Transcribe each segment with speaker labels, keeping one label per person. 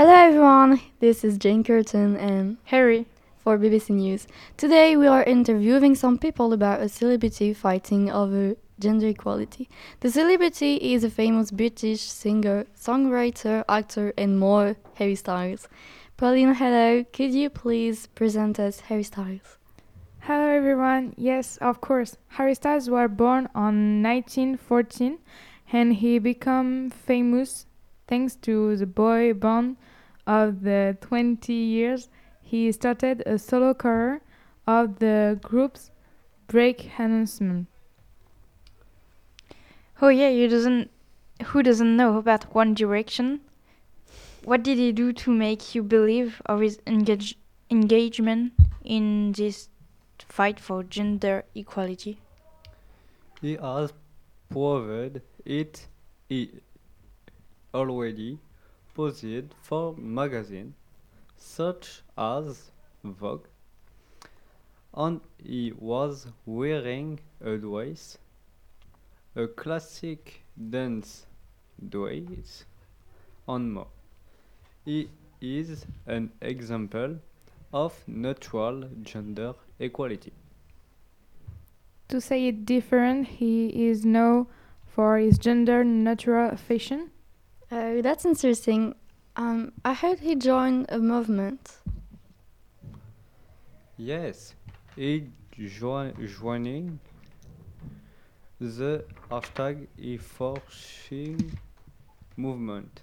Speaker 1: Hello everyone, this is Jane Curtin and
Speaker 2: Harry.
Speaker 1: for BBC News. Today we are interviewing some people about a celebrity fighting over gender equality. The celebrity is a famous British singer, songwriter, actor, and more, Harry Styles. Pauline, hello. Could you please present us Harry Styles?
Speaker 2: Hello everyone. Yes, of course. Harry Styles was born on 1914 and he became famous thanks to the boy band of the 20 years he started a solo career of the group's break announcement.
Speaker 3: Oh yeah, you doesn't who doesn't know about One Direction? What did he do to make you believe of his engage engagement in this fight for gender equality?
Speaker 4: He has proved it he already posed for magazines such as Vogue, and he was wearing a dress, a classic dance dress, and more. He is an example of natural gender equality.
Speaker 2: To say it different, he is known for his gender neutral fashion.
Speaker 1: Uh, that's interesting. Um, I heard he joined a movement.
Speaker 4: Yes, he join, joining the hashtag e movement.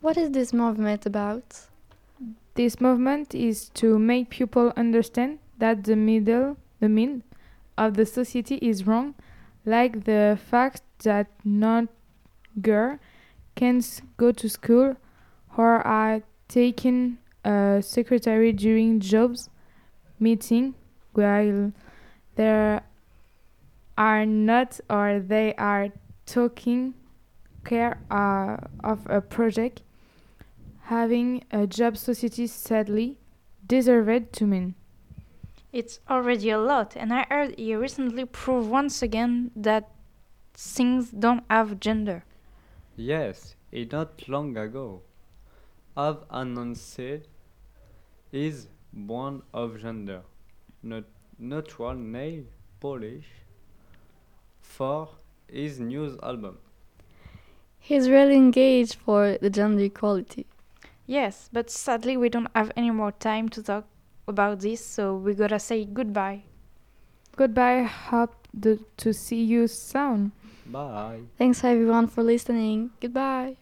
Speaker 1: What is this movement about?
Speaker 2: This movement is to make people understand that the middle, the mean of the society is wrong, like the fact that not girl can't go to school or are taking a secretary during jobs meeting while there are not or they are taking care uh, of a project having a job society sadly deserved to mean.
Speaker 3: It's already a lot, and I heard you recently proved once again that things don't have gender.
Speaker 4: Yes, he not long ago have announced his born of gender, not neutral nail polish for his new album.
Speaker 1: He's really engaged for the gender equality.
Speaker 3: Yes, but sadly we don't have any more time to talk about this, so we gotta say goodbye.
Speaker 2: Goodbye, hope the, to see you soon.
Speaker 4: Bye.
Speaker 1: Thanks everyone for listening. Goodbye.